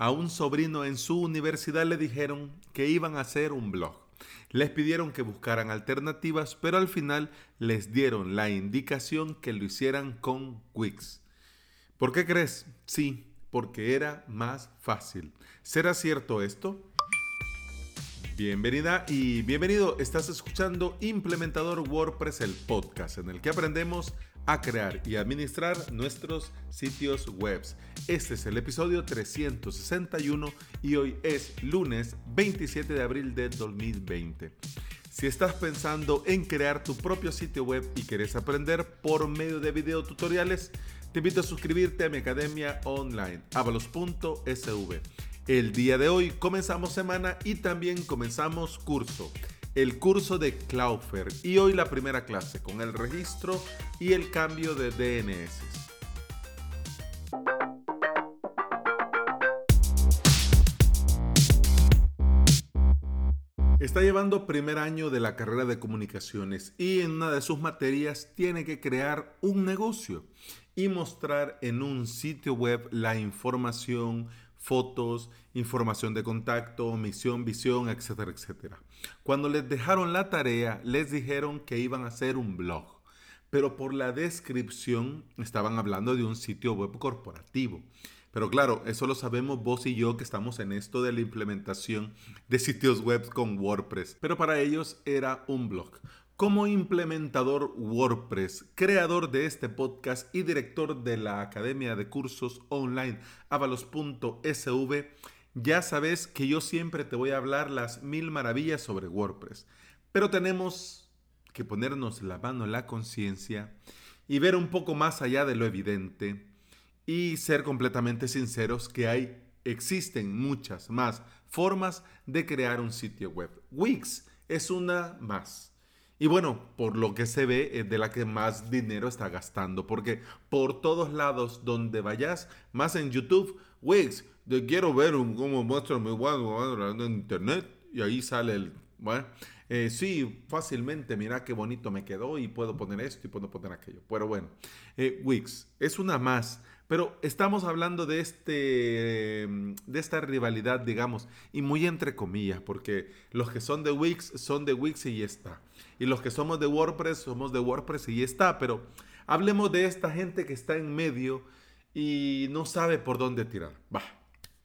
A un sobrino en su universidad le dijeron que iban a hacer un blog. Les pidieron que buscaran alternativas, pero al final les dieron la indicación que lo hicieran con Wix. ¿Por qué crees? Sí, porque era más fácil. ¿Será cierto esto? Bienvenida y bienvenido. Estás escuchando Implementador WordPress, el podcast en el que aprendemos a crear y administrar nuestros sitios web. Este es el episodio 361 y hoy es lunes 27 de abril de 2020. Si estás pensando en crear tu propio sitio web y quieres aprender por medio de video tutoriales, te invito a suscribirte a mi academia online, avalos.sv. El día de hoy comenzamos semana y también comenzamos curso, el curso de Cloudflare y hoy la primera clase con el registro y el cambio de DNS. Está llevando primer año de la carrera de comunicaciones y en una de sus materias tiene que crear un negocio y mostrar en un sitio web la información, fotos, información de contacto, misión, visión, etcétera, etcétera. Cuando les dejaron la tarea, les dijeron que iban a hacer un blog, pero por la descripción estaban hablando de un sitio web corporativo. Pero claro, eso lo sabemos vos y yo que estamos en esto de la implementación de sitios web con WordPress. Pero para ellos era un blog. Como implementador WordPress, creador de este podcast y director de la Academia de Cursos Online avalos.sv, ya sabes que yo siempre te voy a hablar las mil maravillas sobre WordPress. Pero tenemos que ponernos la mano en la conciencia y ver un poco más allá de lo evidente y ser completamente sinceros que hay existen muchas más formas de crear un sitio web. Wix es una más. Y bueno, por lo que se ve, es de la que más dinero está gastando, porque por todos lados donde vayas, más en YouTube, Wix, te quiero ver cómo muestro mi en internet, y ahí sale el, bueno, eh, sí, fácilmente, mira qué bonito me quedó y puedo poner esto y puedo poner aquello. Pero bueno, eh, Wix es una más. Pero estamos hablando de, este, de esta rivalidad, digamos, y muy entre comillas, porque los que son de Wix son de Wix y ya está. Y los que somos de WordPress somos de WordPress y ya está. Pero hablemos de esta gente que está en medio y no sabe por dónde tirar. Va,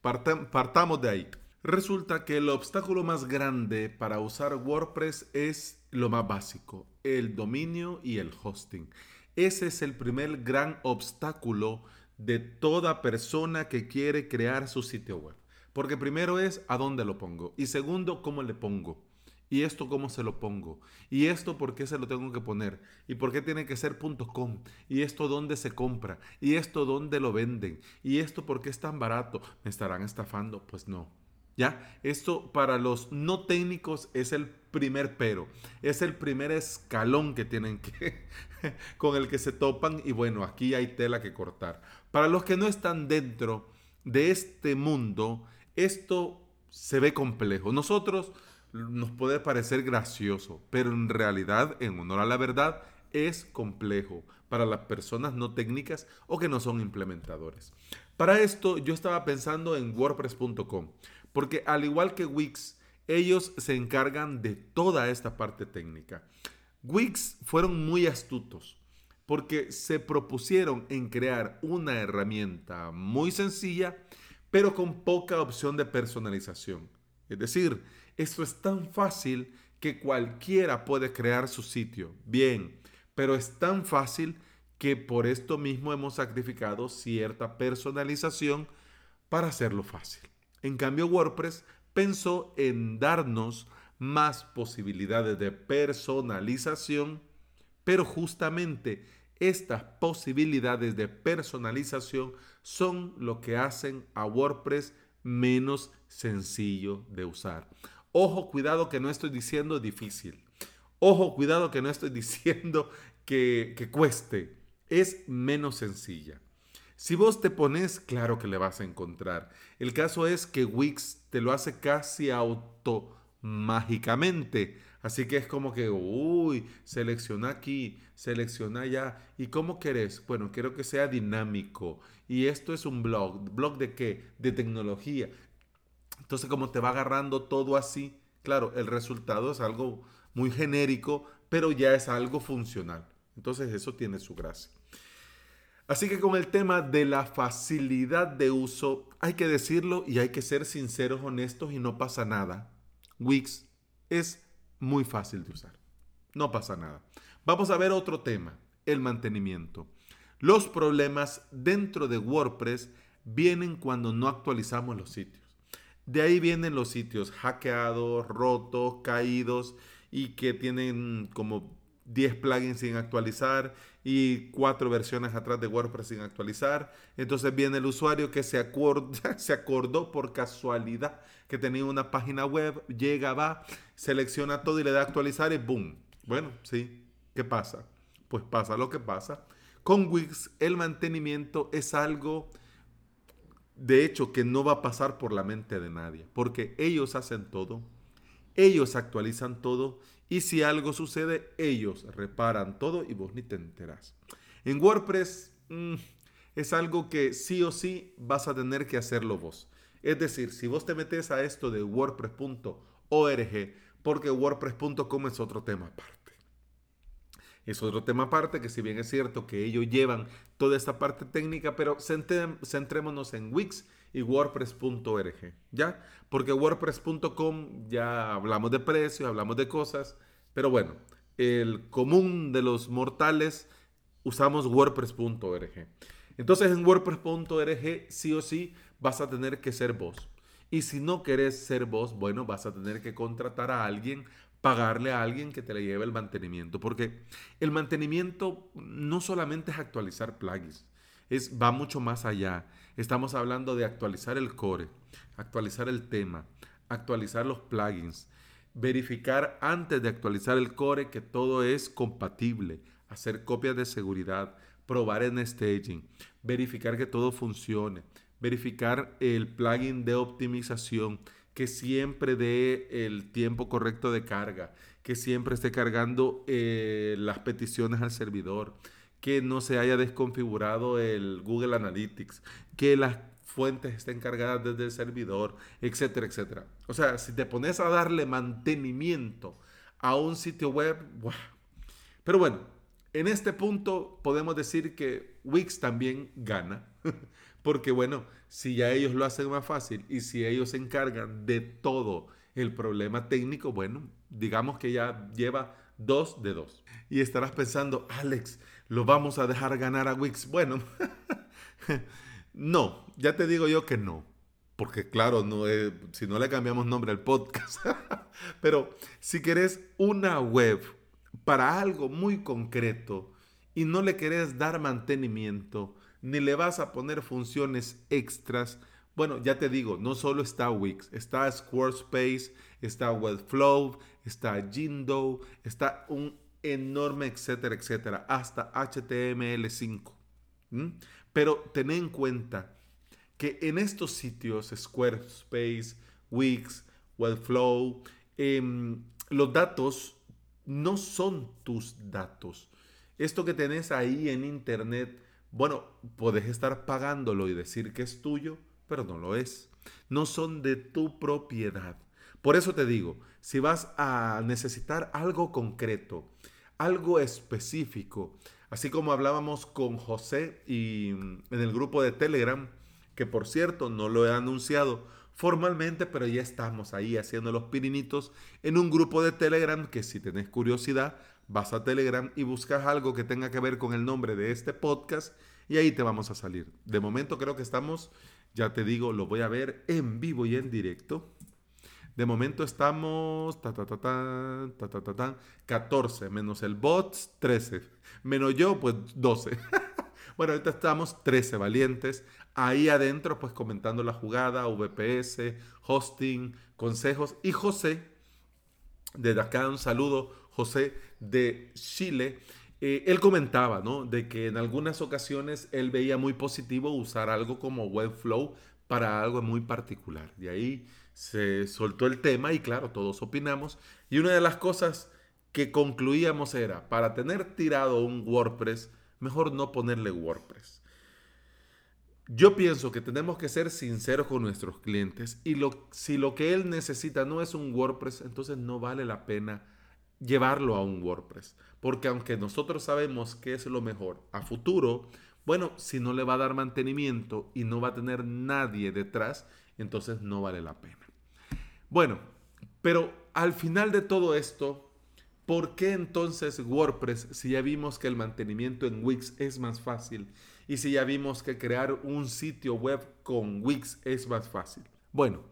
partamos de ahí. Resulta que el obstáculo más grande para usar WordPress es lo más básico, el dominio y el hosting. Ese es el primer gran obstáculo de toda persona que quiere crear su sitio web. Porque primero es a dónde lo pongo y segundo cómo le pongo. ¿Y esto cómo se lo pongo? ¿Y esto por qué se lo tengo que poner? ¿Y por qué tiene que ser .com? ¿Y esto dónde se compra? ¿Y esto dónde lo venden? ¿Y esto por qué es tan barato? ¿Me estarán estafando? Pues no. ¿Ya? Esto para los no técnicos es el primer pero. Es el primer escalón que tienen que con el que se topan y bueno, aquí hay tela que cortar. Para los que no están dentro de este mundo, esto se ve complejo. Nosotros nos puede parecer gracioso, pero en realidad, en honor a la verdad, es complejo para las personas no técnicas o que no son implementadores. Para esto yo estaba pensando en wordpress.com, porque al igual que Wix, ellos se encargan de toda esta parte técnica. Wix fueron muy astutos porque se propusieron en crear una herramienta muy sencilla, pero con poca opción de personalización. Es decir, esto es tan fácil que cualquiera puede crear su sitio. Bien, pero es tan fácil que por esto mismo hemos sacrificado cierta personalización para hacerlo fácil. En cambio, WordPress pensó en darnos más posibilidades de personalización pero justamente estas posibilidades de personalización son lo que hacen a WordPress menos sencillo de usar. Ojo, cuidado que no estoy diciendo difícil. Ojo, cuidado que no estoy diciendo que, cueste. Es menos sencilla. Si vos te pones, claro que le vas a encontrar. El caso es que Wix te lo hace casi automágicamente Así que es como que, uy, selecciona aquí, selecciona allá. ¿Y cómo querés? Bueno, quiero que sea dinámico. Y esto es un blog. ¿Blog de qué? De tecnología. Entonces, como te va agarrando todo así, claro, el resultado es algo muy genérico, pero ya es algo funcional. Entonces, eso tiene su gracia. Así que con el tema de la facilidad de uso, hay que decirlo y hay que ser sinceros, honestos y no pasa nada. Wix es muy fácil de usar. No pasa nada. Vamos a ver otro tema, el mantenimiento. Los problemas dentro de WordPress vienen cuando no actualizamos los sitios. De ahí vienen los sitios hackeados, rotos, caídos y que tienen como 10 plugins sin actualizar y cuatro versiones atrás de WordPress sin actualizar. Entonces viene el usuario que se, se acordó por casualidad que tenía una página web, llega, va, selecciona todo y le da actualizar y ¡boom! Bueno, sí, ¿qué pasa? Pues pasa lo que pasa. Con Wix el mantenimiento es algo, de hecho, que no va a pasar por la mente de nadie, porque ellos hacen todo, ellos actualizan todo y si algo sucede, ellos reparan todo y vos ni te enterás. En WordPress mm, es algo que sí o sí vas a tener que hacerlo vos. Es decir, si vos te metes a esto de wordpress.org, porque wordpress.com es otro tema aparte. Es otro tema aparte que si bien es cierto que ellos llevan toda esta parte técnica, pero centrémonos en Wix y wordpress.org, ¿ya? Porque wordpress.com ya hablamos de precios, hablamos de cosas, pero bueno, el común de los mortales usamos wordpress.org. Entonces en wordpress.org sí o sí vas a tener que ser vos. Y si no querés ser vos, bueno, vas a tener que contratar a alguien, pagarle a alguien que te le lleve el mantenimiento. Porque el mantenimiento no solamente es actualizar plugins, es, va mucho más allá. Estamos hablando de actualizar el core, actualizar el tema, actualizar los plugins, verificar antes de actualizar el core que todo es compatible, hacer copias de seguridad, probar en staging, verificar que todo funcione, verificar el plugin de optimización que siempre dé el tiempo correcto de carga, que siempre esté cargando eh, las peticiones al servidor, que no se haya desconfigurado el Google Analytics, que las fuentes estén cargadas desde el servidor, etcétera, etcétera. O sea, si te pones a darle mantenimiento a un sitio web, pero bueno, en este punto podemos decir que Wix también gana, porque bueno, si ya ellos lo hacen más fácil y si ellos se encargan de todo el problema técnico, bueno, digamos que ya lleva dos de dos. Y estarás pensando, Alex, ¿lo vamos a dejar ganar a Wix? Bueno, no, ya te digo yo que no. Porque claro, no, si no le cambiamos nombre al podcast. Pero si querés una web para algo muy concreto y no le querés dar mantenimiento, ni le vas a poner funciones extras. Bueno, ya te digo, no solo está Wix, está Squarespace, está Webflow, está Jindo, está un enorme etcétera, etcétera, hasta HTML5. Pero ten en cuenta que en estos sitios, Squarespace, Wix, Webflow, em, los datos no son tus datos. Esto que tenés ahí en internet bueno, puedes estar pagándolo y decir que es tuyo, pero no lo es. No son de tu propiedad. Por eso te digo, si vas a necesitar algo concreto, algo específico, así como hablábamos con José y en el grupo de Telegram, que por cierto no lo he anunciado formalmente, pero ya estamos ahí haciendo los pirinitos en un grupo de Telegram que si tenés curiosidad, vas a Telegram y buscas algo que tenga que ver con el nombre de este podcast y ahí te vamos a salir. De momento creo que estamos, ya te digo, lo voy a ver en vivo y en directo. De momento estamos ta, ta, ta, ta, ta, ta, ta, 14 menos el bots 13 menos yo pues 12. bueno, ahorita estamos 13 valientes. Ahí adentro pues comentando la jugada, VPS, hosting, consejos y José. Desde acá un saludo José de Chile. Eh, él comentaba, ¿no? De que en algunas ocasiones él veía muy positivo usar algo como Webflow para algo muy particular. De ahí se soltó el tema y claro, todos opinamos. Y una de las cosas que concluíamos era, para tener tirado un WordPress, mejor no ponerle WordPress. Yo pienso que tenemos que ser sinceros con nuestros clientes y lo, si lo que él necesita no es un WordPress, entonces no vale la pena llevarlo a un WordPress. Porque aunque nosotros sabemos que es lo mejor a futuro, bueno, si no le va a dar mantenimiento y no va a tener nadie detrás, entonces no vale la pena. Bueno, pero al final de todo esto, ¿por qué entonces WordPress si ya vimos que el mantenimiento en Wix es más fácil y si ya vimos que crear un sitio web con Wix es más fácil? Bueno,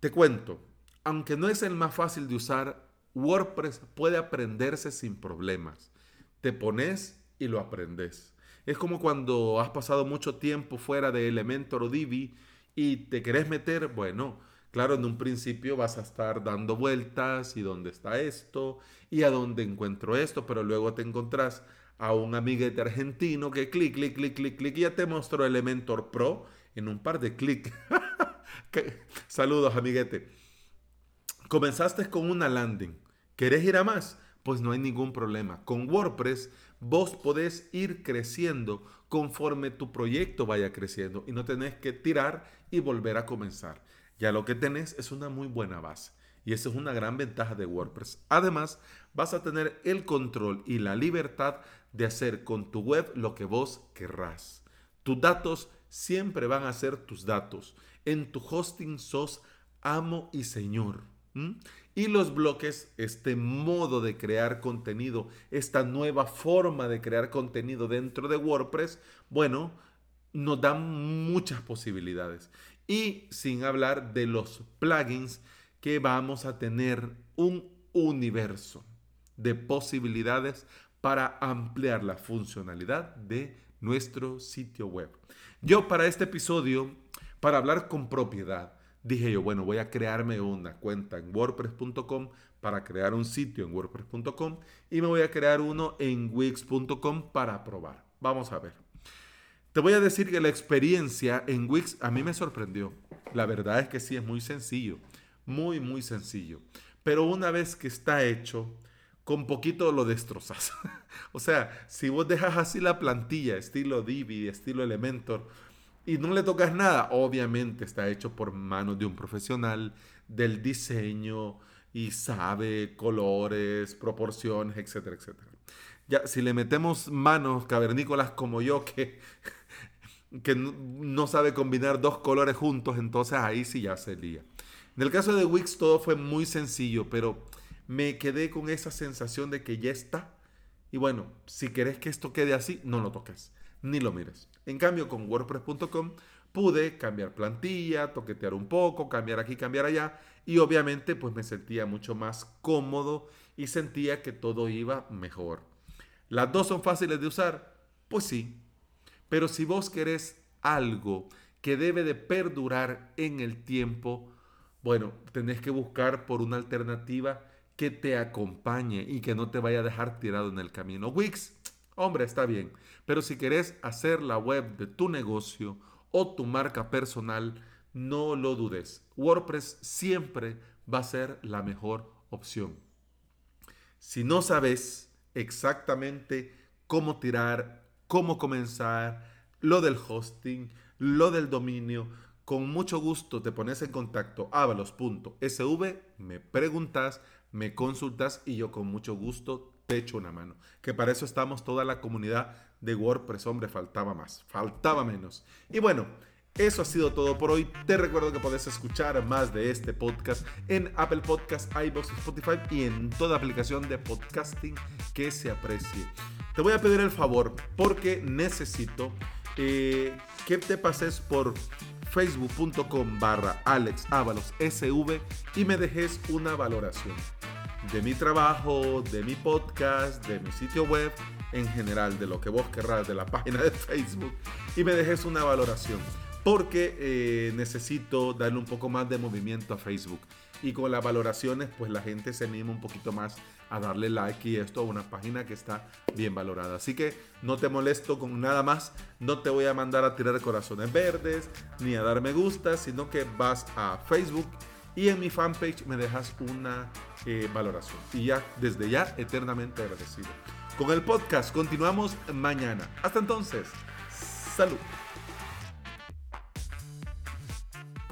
te cuento, aunque no es el más fácil de usar, WordPress puede aprenderse sin problemas. Te pones y lo aprendes. Es como cuando has pasado mucho tiempo fuera de Elementor o Divi y te querés meter, bueno, claro, en un principio vas a estar dando vueltas y dónde está esto y a dónde encuentro esto, pero luego te encontrás a un amiguete argentino que clic, clic, clic, clic, clic, y ya te mostró Elementor Pro en un par de clics. Saludos, amiguete. Comenzaste con una landing ¿Querés ir a más? Pues no hay ningún problema. Con WordPress vos podés ir creciendo conforme tu proyecto vaya creciendo y no tenés que tirar y volver a comenzar. Ya lo que tenés es una muy buena base. Y esa es una gran ventaja de WordPress. Además, vas a tener el control y la libertad de hacer con tu web lo que vos querrás. Tus datos siempre van a ser tus datos. En tu hosting sos amo y señor. Y los bloques, este modo de crear contenido, esta nueva forma de crear contenido dentro de WordPress, bueno, nos dan muchas posibilidades. Y sin hablar de los plugins que vamos a tener un universo de posibilidades para ampliar la funcionalidad de nuestro sitio web. Yo para este episodio, para hablar con propiedad, dije yo, bueno, voy a crearme una cuenta en wordpress.com para crear un sitio en wordpress.com y me voy a crear uno en wix.com para probar. Vamos a ver. Te voy a decir que la experiencia en Wix a mí me sorprendió. La verdad es que sí, es muy sencillo. Muy, muy sencillo. Pero una vez que está hecho, con poquito lo destrozas. o sea, si vos dejas así la plantilla, estilo Divi, estilo Elementor, y no le tocas nada, obviamente está hecho por manos de un profesional del diseño y sabe colores, proporciones, etcétera, etcétera. Ya, si le metemos manos cavernícolas como yo, que, que no sabe combinar dos colores juntos, entonces ahí sí ya se lía. En el caso de Wix todo fue muy sencillo, pero me quedé con esa sensación de que ya está. Y bueno, si querés que esto quede así, no lo toques ni lo mires. En cambio, con WordPress.com pude cambiar plantilla, toquetear un poco, cambiar aquí, cambiar allá y obviamente pues me sentía mucho más cómodo y sentía que todo iba mejor. ¿Las dos son fáciles de usar? Pues sí. Pero si vos querés algo que debe de perdurar en el tiempo, bueno, tenés que buscar por una alternativa que te acompañe y que no te vaya a dejar tirado en el camino. Wix Hombre, está bien, pero si querés hacer la web de tu negocio o tu marca personal, no lo dudes. WordPress siempre va a ser la mejor opción. Si no sabes exactamente cómo tirar, cómo comenzar, lo del hosting, lo del dominio, con mucho gusto te pones en contacto avalos.sv, me preguntas, me consultas y yo con mucho gusto te echo una mano. Que para eso estamos toda la comunidad de WordPress. Hombre, faltaba más, faltaba menos. Y bueno, eso ha sido todo por hoy. Te recuerdo que puedes escuchar más de este podcast en Apple Podcasts, iVoox, Spotify y en toda aplicación de podcasting que se aprecie. Te voy a pedir el favor porque necesito eh, que te pases por facebook.com barra SV y me dejes una valoración de mi trabajo, de mi podcast, de mi sitio web, en general, de lo que vos querrás, de la página de Facebook, y me dejes una valoración. Porque eh, necesito darle un poco más de movimiento a Facebook. Y con las valoraciones, pues la gente se anima un poquito más a darle like y esto a una página que está bien valorada. Así que no te molesto con nada más, no te voy a mandar a tirar corazones verdes ni a dar me gusta, sino que vas a Facebook y en mi fanpage me dejas una eh, valoración. Y ya, desde ya, eternamente agradecido. Con el podcast continuamos mañana. Hasta entonces, salud.